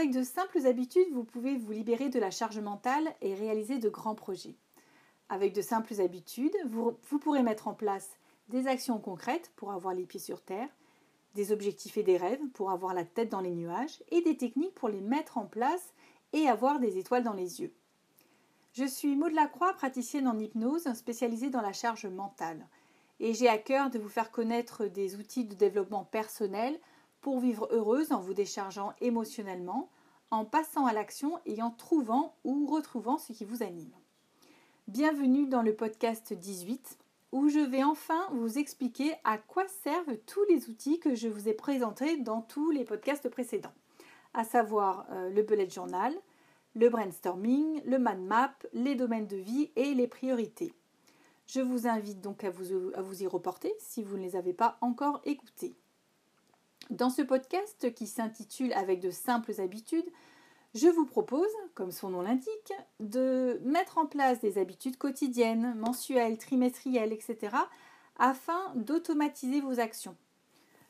avec de simples habitudes, vous pouvez vous libérer de la charge mentale et réaliser de grands projets. Avec de simples habitudes, vous, pourrez mettre en place des actions concrètes pour avoir les pieds sur terre, des objectifs et des rêves pour avoir la tête dans les nuages et des techniques pour les mettre en place et avoir des étoiles dans les yeux. Je suis Maud Lacroix, praticienne en hypnose spécialisée dans la charge mentale et j'ai à cœur de vous faire connaître des outils de développement personnel pour vivre heureuse en vous déchargeant émotionnellement, en passant à l'action et en trouvant ou retrouvant ce qui vous anime. Bienvenue dans le podcast 18 où je vais enfin vous expliquer à quoi servent tous les outils que je vous ai présentés dans tous les podcasts précédents, à savoir euh, le bullet journal, le brainstorming, le mind map, les domaines de vie et les priorités. Je vous invite donc à vous, à vous y reporter si vous ne les avez pas encore écoutés. Dans ce podcast qui s'intitule Avec de simples habitudes, je vous propose, comme son nom l'indique, de mettre en place des habitudes quotidiennes, mensuelles, trimestrielles, etc., afin d'automatiser vos actions.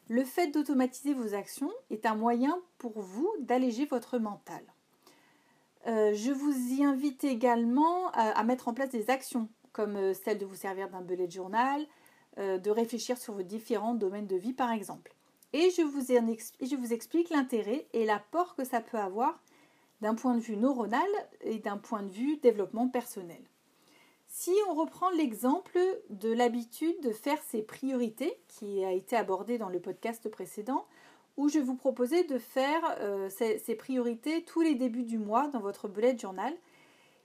Le fait d'automatiser vos actions est un moyen pour vous d'alléger votre mental. Euh, je vous y invite également à, mettre en place des actions, comme euh, celle de vous servir d'un bullet journal, euh, de réfléchir sur vos différents domaines de vie par exemple. Et je vous, explique l'intérêt et l'apport que ça peut avoir d'un point de vue neuronal et d'un point de vue développement personnel. Si on reprend l'exemple de l'habitude de faire ses priorités, qui a été abordé dans le podcast précédent, où je vous proposais de faire euh, ces, priorités tous les débuts du mois dans votre bullet journal,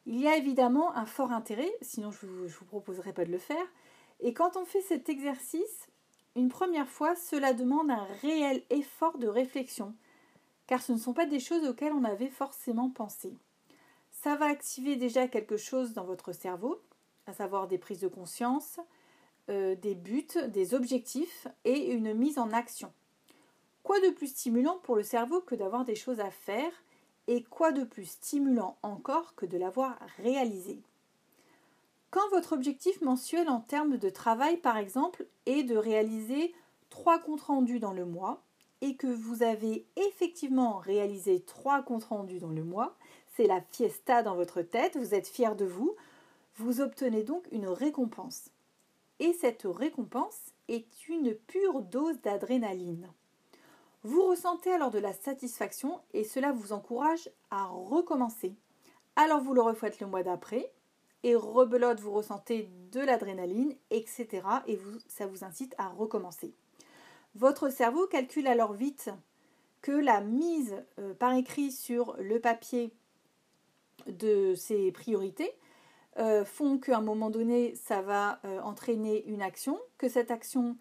il y a évidemment un fort intérêt, sinon je ne vous proposerai pas de le faire. Et quand on fait cet exercice, une première fois, cela demande un réel effort de réflexion car ce ne sont pas des choses auxquelles on avait forcément pensé. Ça va activer déjà quelque chose dans votre cerveau, à savoir des prises de conscience, euh, des buts, des objectifs et une mise en action. Quoi de plus stimulant pour le cerveau que d'avoir des choses à faire et quoi de plus stimulant encore que de l'avoir réalisé? Votre objectif mensuel en termes de travail, par exemple, est de réaliser trois comptes rendus dans le mois, et que vous avez effectivement réalisé trois comptes rendus dans le mois, c'est la fiesta dans votre tête, vous êtes fier de vous, vous obtenez donc une récompense. Et cette récompense est une pure dose d'adrénaline. Vous ressentez alors de la satisfaction et cela vous encourage à recommencer. Alors vous le refaites le mois d'après rebelote, vous ressentez de l'adrénaline, etc. Et vous, ça vous incite à recommencer. Votre cerveau calcule alors vite que la mise euh, par écrit sur le papier de ces priorités euh, font qu'à un moment donné, ça va euh, entraîner une action, que cette action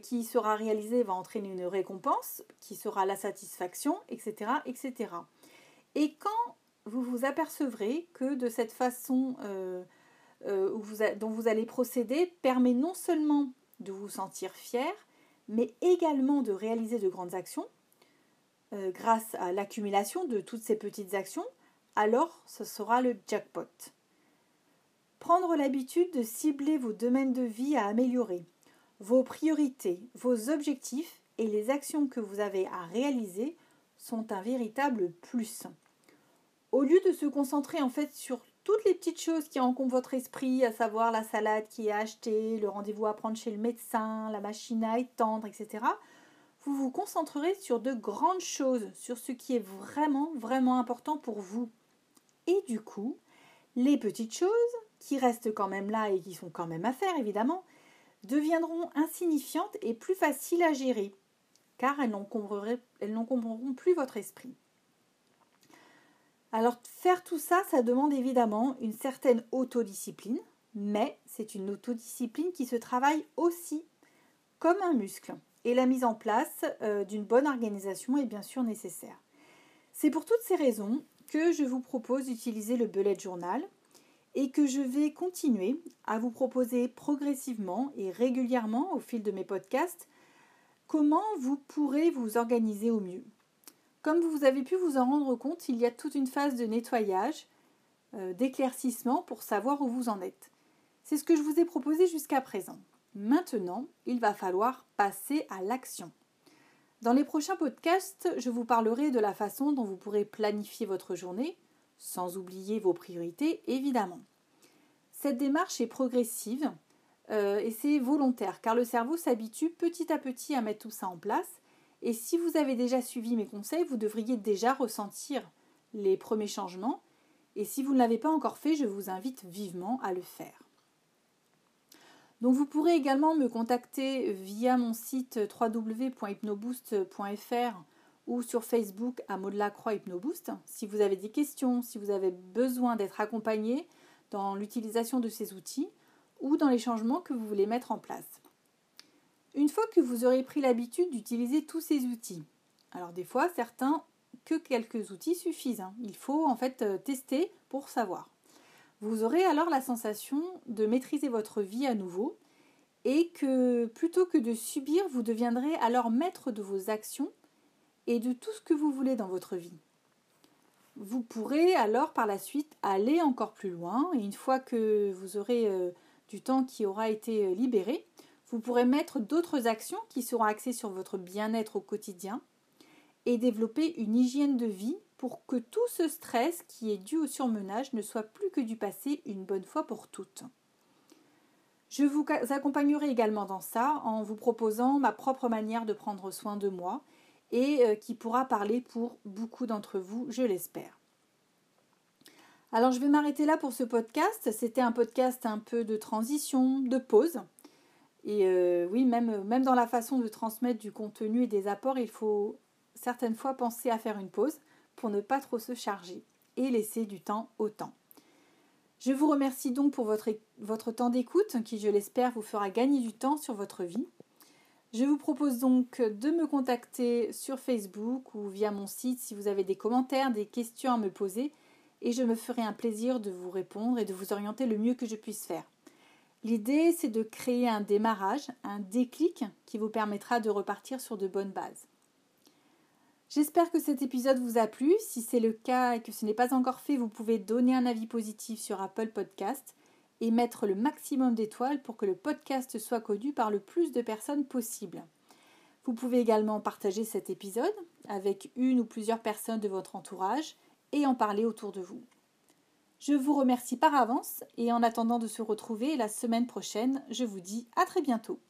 qui sera réalisée va entraîner une récompense, qui sera la satisfaction, etc. etc. Et quand vous vous apercevrez que de cette façon dont vous allez procéder permet non seulement de vous sentir fier, mais également de réaliser de grandes actions euh, grâce à l'accumulation de toutes ces petites actions, alors ce sera le jackpot. Prendre l'habitude de cibler vos domaines de vie à améliorer, vos priorités, vos objectifs et les actions que vous avez à réaliser sont un véritable plus. Au lieu de se concentrer en fait sur toutes les petites choses qui encombrent votre esprit, à savoir la salade qui est achetée, le rendez-vous à prendre chez le médecin, la machine à étendre, etc., vous vous concentrerez sur de grandes choses, sur ce qui est vraiment, vraiment important pour vous. Et du coup, les petites choses, qui restent quand même là et qui sont quand même à faire, évidemment, deviendront insignifiantes et plus faciles à gérer, car elles n'encombreront plus votre esprit. Alors faire tout ça, ça demande évidemment une certaine autodiscipline, mais c'est une autodiscipline qui se travaille aussi comme un muscle. Et la mise en place euh, d'une bonne organisation est bien sûr nécessaire. C'est pour toutes ces raisons que je vous propose d'utiliser le bullet journal et que je vais continuer à vous proposer progressivement et régulièrement au fil de mes podcasts comment vous pourrez vous organiser au mieux. Comme vous avez pu vous en rendre compte, il y a toute une phase de nettoyage, euh, d'éclaircissement pour savoir où vous en êtes. C'est ce que je vous ai proposé jusqu'à présent. Maintenant, il va falloir passer à l'action. Dans les prochains podcasts, je vous parlerai de la façon dont vous pourrez planifier votre journée, sans oublier vos priorités évidemment. Cette démarche est progressive euh, et c'est volontaire car le cerveau s'habitue petit à petit à mettre tout ça en place et si vous avez déjà suivi mes conseils, vous devriez déjà ressentir les premiers changements et si vous ne l'avez pas encore fait, je vous invite vivement à le faire. Donc vous pourrez également me contacter via mon site www.hypnoboost.fr ou sur Facebook à Maud Lacroix Hypnoboost si vous avez des questions, si vous avez besoin d'être accompagné dans l'utilisation de ces outils ou dans les changements que vous voulez mettre en place. Une fois que vous aurez pris l'habitude d'utiliser tous ces outils, alors des fois certains que quelques outils suffisent, hein. il faut en fait euh, tester pour savoir. Vous aurez alors la sensation de maîtriser votre vie à nouveau et que plutôt que de subir, vous deviendrez alors maître de vos actions et de tout ce que vous voulez dans votre vie. Vous pourrez alors par la suite aller encore plus loin et une fois que vous aurez euh, du temps qui aura été euh, libéré, vous pourrez mettre d'autres actions qui seront axées sur votre bien-être au quotidien et développer une hygiène de vie pour que tout ce stress qui est dû au surmenage ne soit plus que du passé une bonne fois pour toutes. Je vous accompagnerai également dans ça en vous proposant ma propre manière de prendre soin de moi et euh, qui pourra parler pour beaucoup d'entre vous, je l'espère. Alors je vais m'arrêter là pour ce podcast. C'était un podcast un peu de transition, de pause. Et euh, oui, même, dans la façon de transmettre du contenu et des apports, il faut certaines fois penser à faire une pause pour ne pas trop se charger et laisser du temps au temps. Je vous remercie donc pour votre temps d'écoute qui, je l'espère, vous fera gagner du temps sur votre vie. Je vous propose donc de me contacter sur Facebook ou via mon site si vous avez des commentaires, des questions à me poser et je me ferai un plaisir de vous répondre et de vous orienter le mieux que je puisse faire. L'idée, c'est de créer un démarrage, un déclic qui vous permettra de repartir sur de bonnes bases. J'espère que cet épisode vous a plu. Si c'est le cas et que ce n'est pas encore fait, vous pouvez donner un avis positif sur Apple Podcast et mettre le maximum d'étoiles pour que le podcast soit connu par le plus de personnes possible. Vous pouvez également partager cet épisode avec une ou plusieurs personnes de votre entourage et en parler autour de vous. Je vous remercie par avance et en attendant de se retrouver la semaine prochaine, je vous dis à très bientôt.